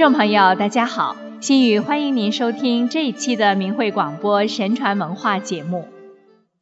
众朋友，大家好，心雨欢迎您收听这一期的明慧广播神传文化节目。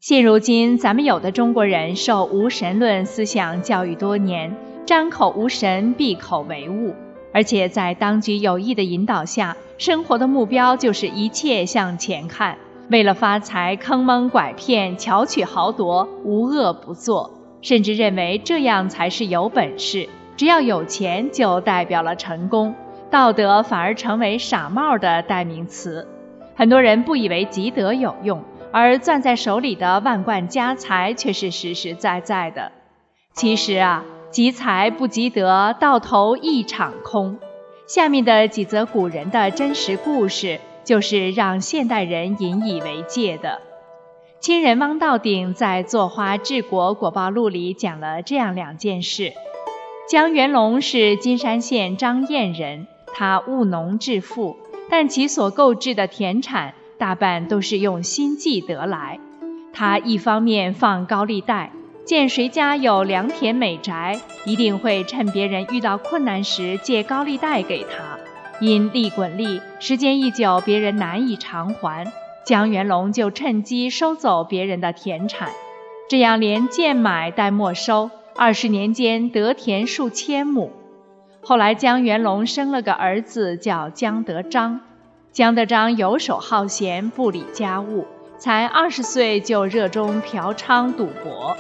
现如今，咱们有的中国人受无神论思想教育多年，张口无神，闭口唯物，而且在当局有意的引导下，生活的目标就是一切向前看，为了发财，坑蒙拐骗，巧取豪夺，无恶不作，甚至认为这样才是有本事，只要有钱就代表了成功。道德反而成为傻帽的代名词，很多人不以为积德有用，而攥在手里的万贯家财却是实实在在的。其实啊，积财不积德，到头一场空。下面的几则古人的真实故事，就是让现代人引以为戒的。清人汪道鼎在《坐花治国果报录》里讲了这样两件事：江元龙是金山县张堰人。他务农致富，但其所购置的田产大半都是用心计得来。他一方面放高利贷，见谁家有良田美宅，一定会趁别人遇到困难时借高利贷给他。因利滚利，时间一久，别人难以偿还，江元龙就趁机收走别人的田产，这样连贱买带没收，二十年间得田数千亩。后来，江元龙生了个儿子，叫江德章。江德章游手好闲，不理家务，才二十岁就热衷嫖娼赌博。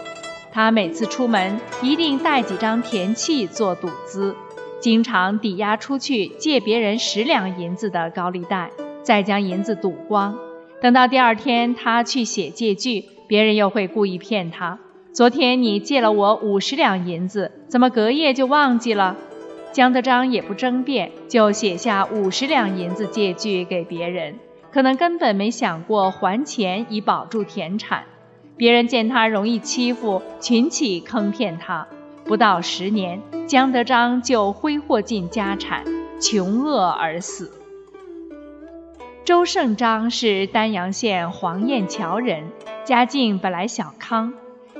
他每次出门，一定带几张田契做赌资，经常抵押出去借别人十两银子的高利贷，再将银子赌光。等到第二天他去写借据，别人又会故意骗他：“昨天你借了我五十两银子，怎么隔夜就忘记了？”江德章也不争辩，就写下五十两银子借据给别人，可能根本没想过还钱以保住田产。别人见他容易欺负，群起坑骗他。不到十年，江德章就挥霍尽家产，穷饿而死。周胜章是丹阳县黄堰桥人，家境本来小康。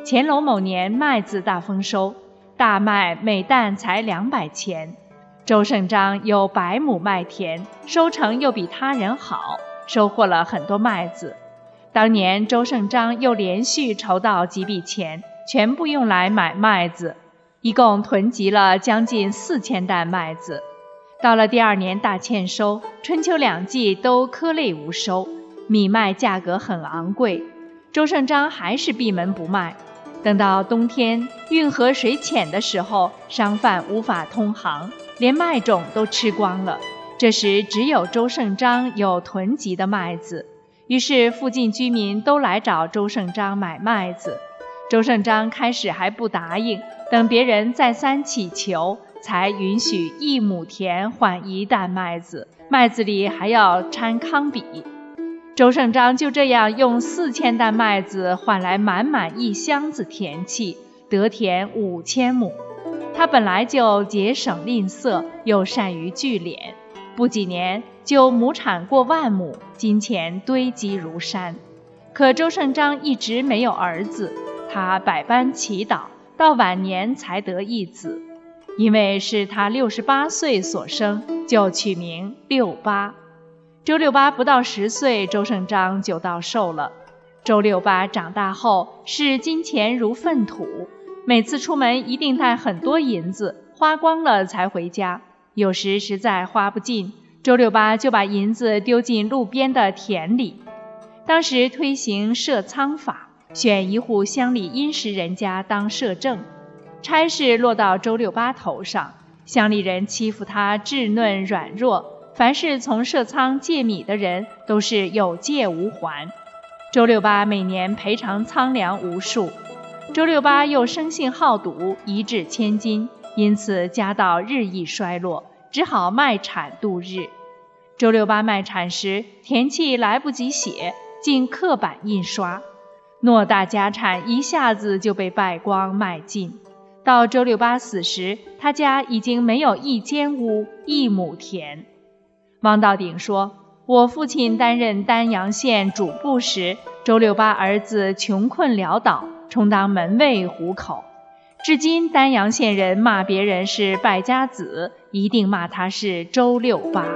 乾隆某年，麦子大丰收。大麦每担才两百钱，周胜章有百亩麦田，收成又比他人好，收获了很多麦子。当年周胜章又连续筹到几笔钱，全部用来买麦子，一共囤积了将近四千担麦子。到了第二年大欠收，春秋两季都颗粒无收，米麦价格很昂贵，周胜章还是闭门不卖。等到冬天运河水浅的时候，商贩无法通航，连麦种都吃光了。这时只有周胜章有囤积的麦子，于是附近居民都来找周胜章买麦子。周胜章开始还不答应，等别人再三乞求，才允许一亩田换一担麦子，麦子里还要掺糠比。周胜章就这样用四千担麦子换来满满一箱子田契，得田五千亩。他本来就节省吝啬，又善于聚敛，不几年就亩产过万亩，金钱堆积如山。可周胜章一直没有儿子，他百般祈祷，到晚年才得一子，因为是他六十八岁所生，就取名六八。周六八不到十岁，周胜章就到寿了。周六八长大后视金钱如粪土，每次出门一定带很多银子，花光了才回家。有时实在花不尽，周六八就把银子丢进路边的田里。当时推行设仓法，选一户乡里殷实人家当摄政，差事落到周六八头上。乡里人欺负他稚嫩软弱。凡是从社仓借米的人，都是有借无还。周六八每年赔偿仓粮无数。周六八又生性好赌，一掷千金，因此家道日益衰落，只好卖产度日。周六八卖产时，田契来不及写，竟刻板印刷，偌大家产一下子就被败光卖尽。到周六八死时，他家已经没有一间屋，一亩田。汪道鼎说：“我父亲担任丹阳县主簿时，周六八儿子穷困潦倒，充当门卫糊口。至今丹阳县人骂别人是败家子，一定骂他是周六八。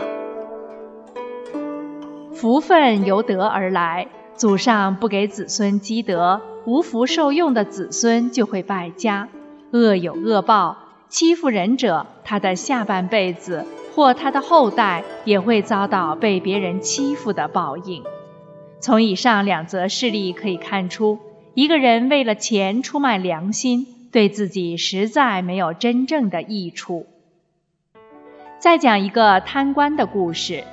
福分由德而来，祖上不给子孙积德，无福受用的子孙就会败家，恶有恶报。欺负人者，他的下半辈子或他的后代也会遭到被别人欺负的报应。从以上两则事例可以看出，一个人为了钱出卖良心，对自己实在没有真正的益处。再讲一个贪官的故事。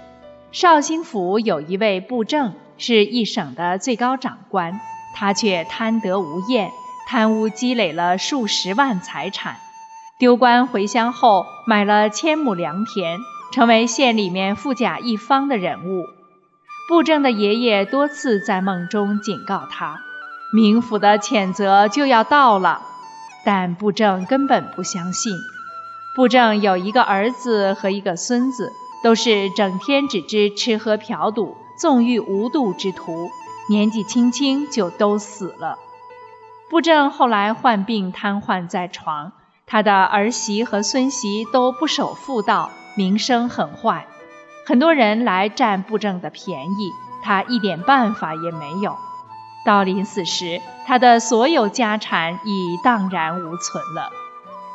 绍兴府有一位布政，是一省的最高长官，他却贪得无厌，贪污积累了数十万财产。丢官回乡后，买了千亩良田，成为县里面富甲一方的人物。布政的爷爷多次在梦中警告他，冥府的谴责就要到了，但布政根本不相信。布政有一个儿子和一个孙子，都是整天只知吃喝嫖赌、纵欲无度之徒，年纪轻轻就都死了。布政后来患病瘫痪在床。他的儿媳和孙媳都不守妇道，名声很坏，很多人来占布政的便宜，他一点办法也没有。到临死时，他的所有家产已荡然无存了。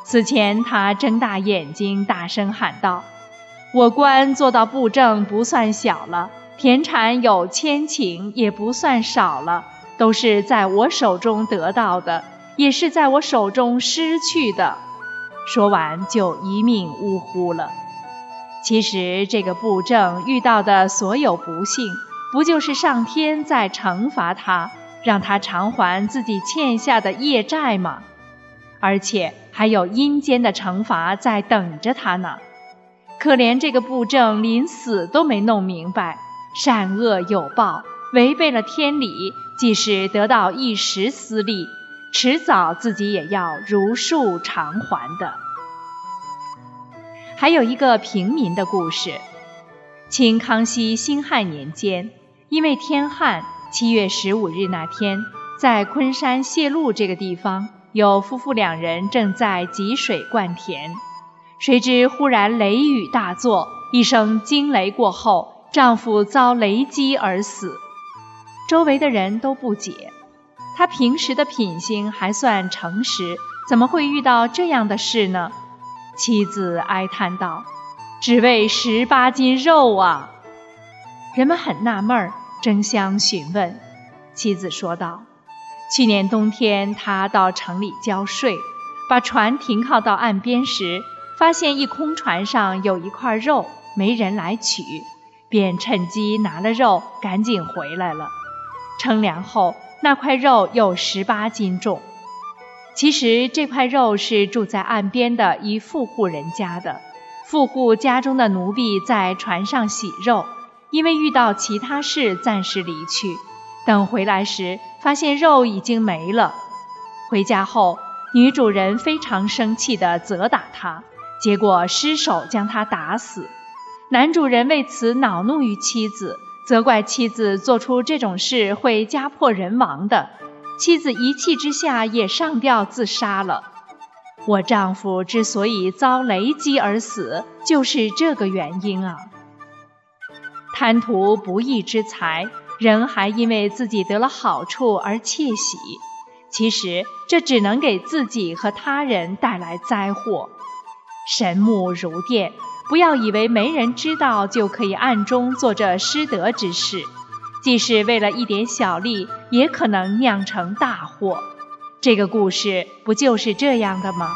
此前，他睁大眼睛，大声喊道：“我官做到布政不算小了，田产有千顷也不算少了，都是在我手中得到的。”也是在我手中失去的。说完就一命呜呼了。其实这个布政遇到的所有不幸，不就是上天在惩罚他，让他偿还自己欠下的业债吗？而且还有阴间的惩罚在等着他呢。可怜这个布政临死都没弄明白，善恶有报，违背了天理，即使得到一时私利。迟早自己也要如数偿还的。还有一个平民的故事：清康熙辛亥年间，因为天旱，七月十五日那天，在昆山谢路这个地方，有夫妇两人正在汲水灌田，谁知忽然雷雨大作，一声惊雷过后，丈夫遭雷击而死。周围的人都不解。他平时的品行还算诚实，怎么会遇到这样的事呢？妻子哀叹道：“只为十八斤肉啊！”人们很纳闷儿，争相询问。妻子说道：“去年冬天，他到城里交税，把船停靠到岸边时，发现一空船上有一块肉，没人来取，便趁机拿了肉，赶紧回来了。称量后。”那块肉有十八斤重。其实这块肉是住在岸边的一富户人家的。富户家中的奴婢在船上洗肉，因为遇到其他事暂时离去。等回来时，发现肉已经没了。回家后，女主人非常生气地责打他，结果失手将他打死。男主人为此恼怒于妻子。责怪妻子做出这种事会家破人亡的，妻子一气之下也上吊自杀了。我丈夫之所以遭雷击而死，就是这个原因啊。贪图不义之财，人还因为自己得了好处而窃喜，其实这只能给自己和他人带来灾祸。神目如电。不要以为没人知道就可以暗中做这失德之事，即使为了一点小利，也可能酿成大祸。这个故事不就是这样的吗？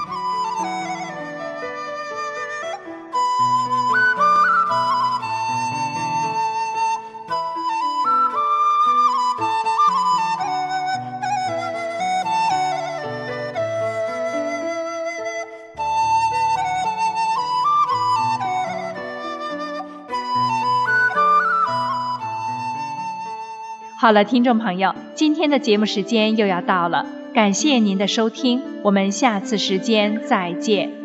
好了，听众朋友，今天的节目时间又要到了，感谢您的收听，我们下次时间再见。